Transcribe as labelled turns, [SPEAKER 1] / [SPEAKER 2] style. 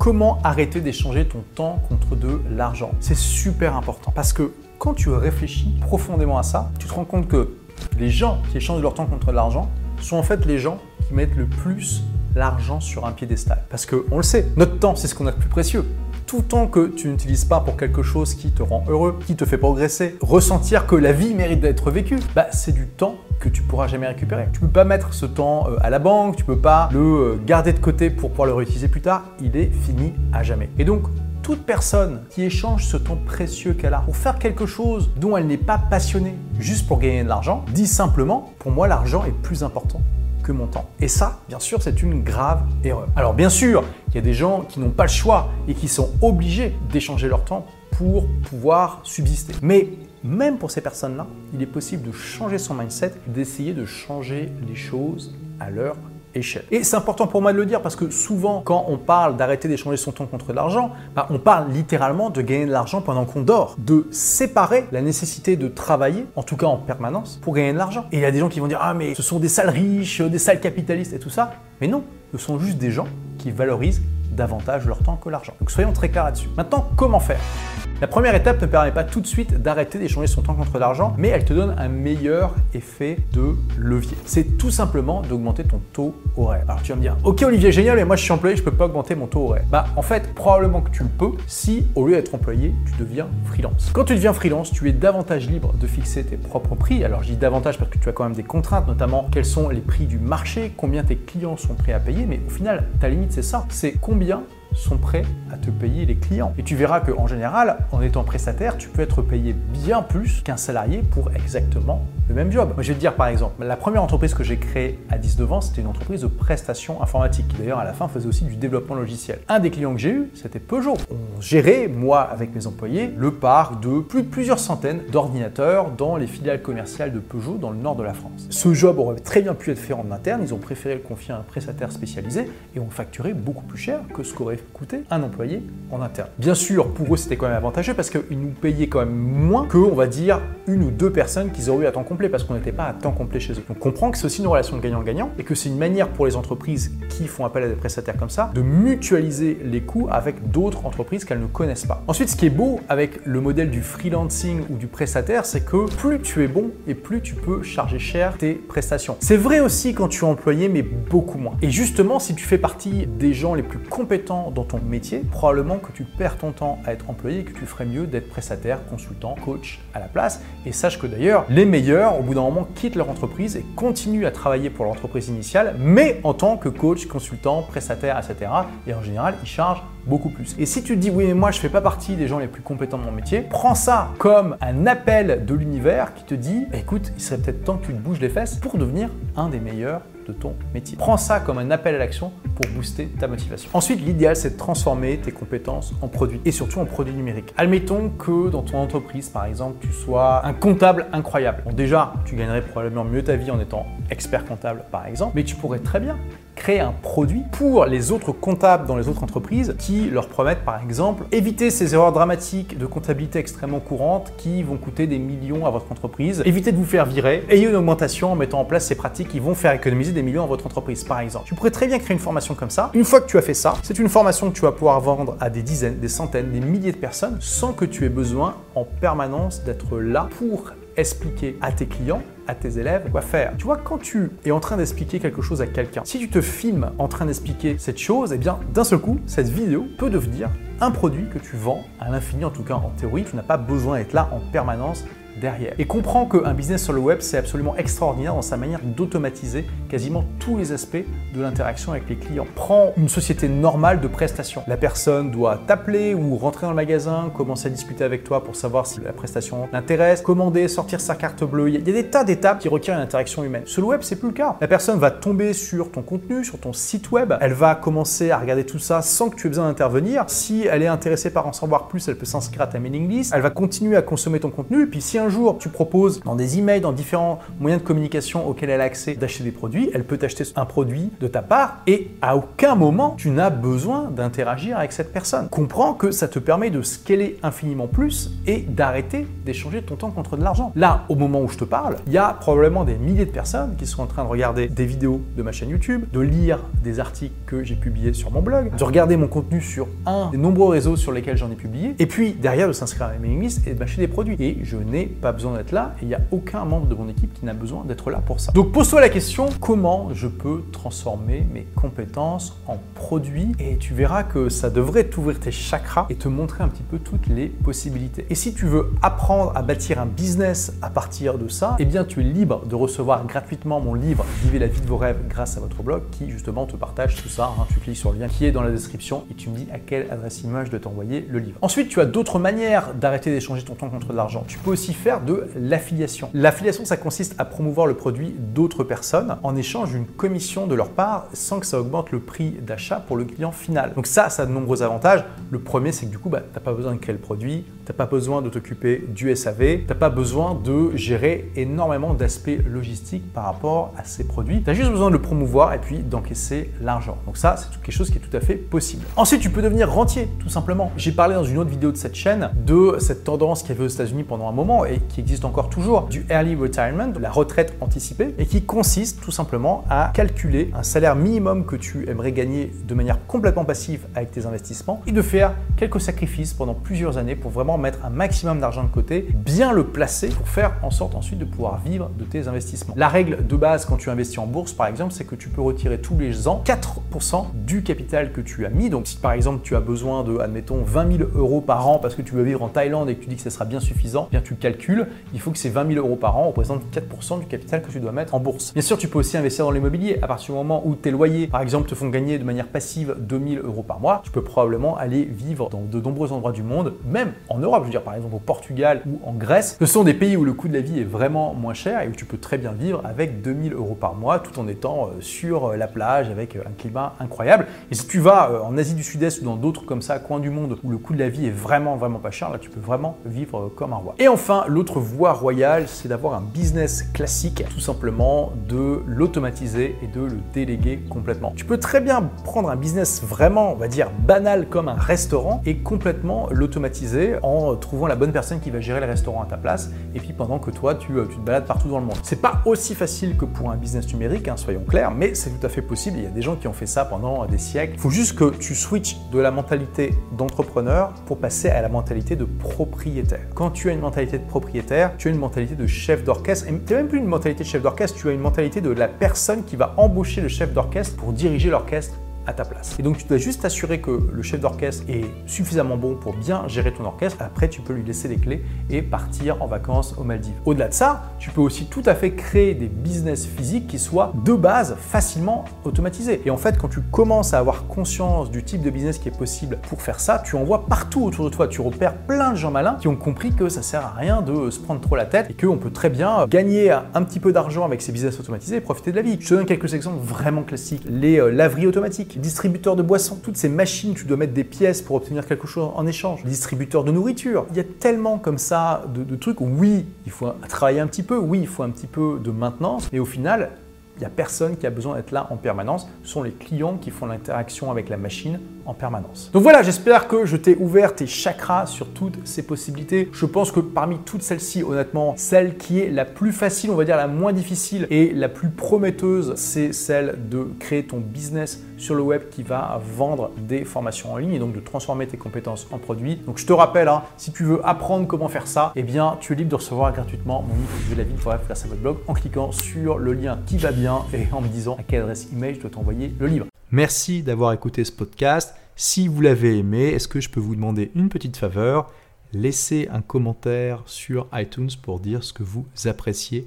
[SPEAKER 1] Comment arrêter d'échanger ton temps contre de l'argent? C'est super important. Parce que quand tu réfléchis profondément à ça, tu te rends compte que les gens qui échangent leur temps contre de l'argent sont en fait les gens qui mettent le plus l'argent sur un piédestal. Parce qu'on le sait, notre temps, c'est ce qu'on a de plus précieux. Tout temps que tu n'utilises pas pour quelque chose qui te rend heureux, qui te fait progresser, ressentir que la vie mérite d'être vécue, bah, c'est du temps que tu pourras jamais récupérer. Tu peux pas mettre ce temps euh, à la banque, tu peux pas le euh, garder de côté pour pouvoir le réutiliser plus tard, il est fini à jamais. Et donc toute personne qui échange ce temps précieux qu'elle a pour faire quelque chose dont elle n'est pas passionnée juste pour gagner de l'argent, dit simplement, pour moi l'argent est plus important que mon temps. Et ça, bien sûr, c'est une grave erreur. Alors bien sûr, il y a des gens qui n'ont pas le choix et qui sont obligés d'échanger leur temps pour pouvoir subsister. Mais même pour ces personnes-là, il est possible de changer son mindset, d'essayer de changer les choses à leur et c'est important pour moi de le dire parce que souvent, quand on parle d'arrêter d'échanger son temps contre de l'argent, bah, on parle littéralement de gagner de l'argent pendant qu'on dort, de séparer la nécessité de travailler, en tout cas en permanence, pour gagner de l'argent. Et il y a des gens qui vont dire Ah, mais ce sont des sales riches, des sales capitalistes et tout ça. Mais non, ce sont juste des gens qui valorisent davantage leur temps que l'argent. Donc soyons très clairs là-dessus. Maintenant, comment faire? La première étape ne permet pas tout de suite d'arrêter d'échanger son temps contre l'argent, mais elle te donne un meilleur effet de levier. C'est tout simplement d'augmenter ton taux horaire. Alors tu vas me dire, ok Olivier, génial, mais moi je suis employé, je peux pas augmenter mon taux horaire. Bah en fait, probablement que tu le peux si au lieu d'être employé, tu deviens freelance. Quand tu deviens freelance, tu es davantage libre de fixer tes propres prix. Alors je dis davantage parce que tu as quand même des contraintes, notamment quels sont les prix du marché, combien tes clients sont prêts à payer, mais au final, ta limite c'est ça, c'est combien sont prêts à te payer les clients. Et tu verras qu'en général, en étant prestataire, tu peux être payé bien plus qu'un salarié pour exactement le même job. Moi, je vais te dire par exemple, la première entreprise que j'ai créée à 10 devant, c'était une entreprise de prestation informatique qui d'ailleurs à la fin faisait aussi du développement logiciel. Un des clients que j'ai eu, c'était Peugeot. On gérait, moi avec mes employés, le parc de plus de plusieurs centaines d'ordinateurs dans les filiales commerciales de Peugeot dans le nord de la France. Ce job aurait très bien pu être fait en interne, ils ont préféré le confier à un prestataire spécialisé et ont facturé beaucoup plus cher que ce qu'aurait coûté un employé en interne. Bien sûr, pour eux, c'était quand même avantageux parce qu'ils nous payaient quand même moins que, on va dire, une ou deux personnes qu'ils auraient eu à temps complet parce qu'on n'était pas à temps complet chez eux. Donc, on comprend que c'est aussi une relation de gagnant-gagnant et que c'est une manière pour les entreprises qui font appel à des prestataires comme ça de mutualiser les coûts avec d'autres entreprises qu'elles ne connaissent pas. Ensuite, ce qui est beau avec le modèle du freelancing ou du prestataire, c'est que plus tu es bon et plus tu peux charger cher tes prestations. C'est vrai aussi quand tu es employé, mais beaucoup moins. Et justement, si tu fais partie des gens les plus compétents dans ton métier, probablement que tu perds ton temps à être employé et que tu ferais mieux d'être prestataire, consultant, coach à la place. Et sache que d'ailleurs, les meilleurs, au bout d'un moment, quittent leur entreprise et continuent à travailler pour l'entreprise initiale, mais en tant que coach, consultant, prestataire, etc. Et en général, ils chargent beaucoup plus. Et si tu te dis oui mais moi je fais pas partie des gens les plus compétents de mon métier, prends ça comme un appel de l'univers qui te dit écoute, il serait peut-être temps que tu te bouges les fesses pour devenir un des meilleurs ton métier. Prends ça comme un appel à l'action pour booster ta motivation. Ensuite, l'idéal, c'est de transformer tes compétences en produits et surtout en produits numériques. Admettons que dans ton entreprise, par exemple, tu sois un comptable incroyable. Bon, déjà, tu gagnerais probablement mieux ta vie en étant expert comptable, par exemple, mais tu pourrais très bien créer un produit pour les autres comptables dans les autres entreprises qui leur promettent par exemple éviter ces erreurs dramatiques de comptabilité extrêmement courantes qui vont coûter des millions à votre entreprise, éviter de vous faire virer, ayez une augmentation en mettant en place ces pratiques qui vont faire économiser des millions à votre entreprise par exemple. Tu pourrais très bien créer une formation comme ça. Une fois que tu as fait ça, c'est une formation que tu vas pouvoir vendre à des dizaines, des centaines, des milliers de personnes sans que tu aies besoin en permanence d'être là pour expliquer à tes clients, à tes élèves quoi faire. Tu vois, quand tu es en train d'expliquer quelque chose à quelqu'un, si tu te filmes en train d'expliquer cette chose, eh bien, d'un seul coup, cette vidéo peut devenir un produit que tu vends à l'infini, en tout cas en théorie. Tu n'as pas besoin d'être là en permanence derrière. Et comprends qu'un business sur le web, c'est absolument extraordinaire dans sa manière d'automatiser quasiment tous les aspects de l'interaction avec les clients. Prends une société normale de prestation. La personne doit t'appeler ou rentrer dans le magasin, commencer à discuter avec toi pour savoir si la prestation l'intéresse, commander, sortir sa carte bleue. Il y a des tas d'étapes qui requièrent une interaction humaine. Sur le web, c'est plus le cas. La personne va tomber sur ton contenu, sur ton site web. Elle va commencer à regarder tout ça sans que tu aies besoin d'intervenir. Si elle est intéressée par en savoir plus, elle peut s'inscrire à ta mailing list. Elle va continuer à consommer ton contenu. Et puis si un jour tu proposes dans des emails, dans différents moyens de communication auxquels elle a accès d'acheter des produits, elle peut t'acheter un produit de ta part et à aucun moment tu n'as besoin d'interagir avec cette personne. Comprends que ça te permet de scaler infiniment plus et d'arrêter d'échanger ton temps contre de l'argent. Là, au moment où je te parle, il y a probablement des milliers de personnes qui sont en train de regarder des vidéos de ma chaîne YouTube, de lire des articles que j'ai publiés sur mon blog, de regarder mon contenu sur un des nombreux réseaux sur lesquels j'en ai publié, et puis derrière de s'inscrire à ma mailing list et d'acheter des produits. Et je n'ai pas besoin d'être là et il n'y a aucun membre de mon équipe qui n'a besoin d'être là pour ça. Donc pose-toi la question, comment je peux transformer mes compétences en produits Et tu verras que ça devrait t'ouvrir tes chakras et te montrer un petit peu toutes les possibilités. Et si tu veux apprendre à bâtir un business à partir de ça, eh bien tu es libre de recevoir gratuitement mon livre Vivez la vie de vos rêves grâce à votre blog qui justement te partage tout ça. Hein. Tu cliques sur le lien qui est dans la description et tu me dis à quelle adresse email je dois t'envoyer le livre. Ensuite, tu as d'autres manières d'arrêter d'échanger ton temps contre de l'argent. Tu peux aussi faire de l'affiliation. L'affiliation, ça consiste à promouvoir le produit d'autres personnes en échange d'une commission de leur part sans que ça augmente le prix d'achat pour le client final. Donc ça, ça a de nombreux avantages. Le premier, c'est que du coup, bah, tu n'as pas besoin de créer le produit, tu n'as pas besoin de t'occuper du SAV, tu n'as pas besoin de gérer énormément d'aspects logistiques par rapport à ces produits. Tu as juste besoin de le promouvoir et puis d'encaisser l'argent. Donc ça, c'est quelque chose qui est tout à fait possible. Ensuite, tu peux devenir rentier, tout simplement. J'ai parlé dans une autre vidéo de cette chaîne de cette tendance qu'il y avait aux États-Unis pendant un moment et qui existe encore toujours, du early retirement, la retraite anticipée, et qui consiste tout simplement à calculer un salaire minimum que tu aimerais gagner de manière complètement passive avec tes investissements et de faire quelques sacrifices pendant plusieurs années pour vraiment mettre un maximum d'argent de côté, bien le placer pour faire en sorte ensuite de pouvoir vivre de tes investissements. La règle de base quand tu investis en bourse par exemple, c'est que tu peux retirer tous les ans 4% du capital que tu as mis. Donc si par exemple tu as besoin de, admettons, 20 000 euros par an parce que tu veux vivre en Thaïlande et que tu dis que ça sera bien suffisant, eh bien tu calcules, il faut que ces 20 000 euros par an représentent 4% du capital que tu dois mettre en bourse. Bien sûr, tu peux aussi investir dans l'immobilier. À partir du moment où tes loyers, par exemple, te font gagner de manière passive 2000 euros par mois, tu peux probablement aller vivre dans de nombreux endroits du monde, même en Europe, je veux dire par exemple au Portugal ou en Grèce. Ce sont des pays où le coût de la vie est vraiment moins cher et où tu peux très bien vivre avec 2000 euros par mois tout en étant euh, sur euh, la plage avec euh, un climat incroyable. Et si tu vas en Asie du Sud-Est ou dans d'autres comme ça, coins du monde où le coût de la vie est vraiment vraiment pas cher, là tu peux vraiment vivre comme un roi. Et enfin, l'autre voie royale, c'est d'avoir un business classique, tout simplement de l'automatiser et de le déléguer complètement. Tu peux très bien prendre un business vraiment, on va dire, banal comme un restaurant et complètement l'automatiser trouvant la bonne personne qui va gérer le restaurant à ta place et puis pendant que toi, tu, tu te balades partout dans le monde. C'est pas aussi facile que pour un business numérique, hein, soyons clairs, mais c'est tout à fait possible. Il y a des gens qui ont fait ça pendant des siècles. Il faut juste que tu switches de la mentalité d'entrepreneur pour passer à la mentalité de propriétaire. Quand tu as une mentalité de propriétaire, tu as une mentalité de chef d'orchestre. Et tu même plus une mentalité de chef d'orchestre, tu as une mentalité de la personne qui va embaucher le chef d'orchestre pour diriger l'orchestre à ta place. Et donc tu dois juste t'assurer que le chef d'orchestre est suffisamment bon pour bien gérer ton orchestre. Après, tu peux lui laisser les clés et partir en vacances aux Maldives. Au-delà de ça, tu peux aussi tout à fait créer des business physiques qui soient de base facilement automatisés. Et en fait, quand tu commences à avoir conscience du type de business qui est possible pour faire ça, tu en vois partout autour de toi. Tu repères plein de gens malins qui ont compris que ça sert à rien de se prendre trop la tête et qu'on peut très bien gagner un petit peu d'argent avec ces business automatisés et profiter de la vie. Je te donne quelques exemples vraiment classiques. Les euh, laveries automatiques distributeurs de boissons, toutes ces machines, tu dois mettre des pièces pour obtenir quelque chose en échange. Distributeurs de nourriture, il y a tellement comme ça de, trucs. Oui, il faut travailler un petit peu, oui, il faut un petit peu de maintenance, mais au final, il n'y a personne qui a besoin d'être là en permanence. Ce sont les clients qui font l'interaction avec la machine en permanence. Donc voilà, j'espère que je t'ai ouvert tes chakras sur toutes ces possibilités. Je pense que parmi toutes celles-ci, honnêtement, celle qui est la plus facile, on va dire la moins difficile et la plus prometteuse, c'est celle de créer ton business sur le web qui va vendre des formations en ligne et donc de transformer tes compétences en produits. Donc je te rappelle, hein, si tu veux apprendre comment faire ça, eh bien tu es libre de recevoir gratuitement mon livre de la vie pour faire ça votre blog en cliquant sur le lien qui va bien et en me disant à quelle adresse email je dois t'envoyer le livre. Merci d'avoir écouté ce podcast. Si vous l'avez aimé, est-ce que je peux vous demander une petite faveur? Laissez un commentaire sur iTunes pour dire ce que vous appréciez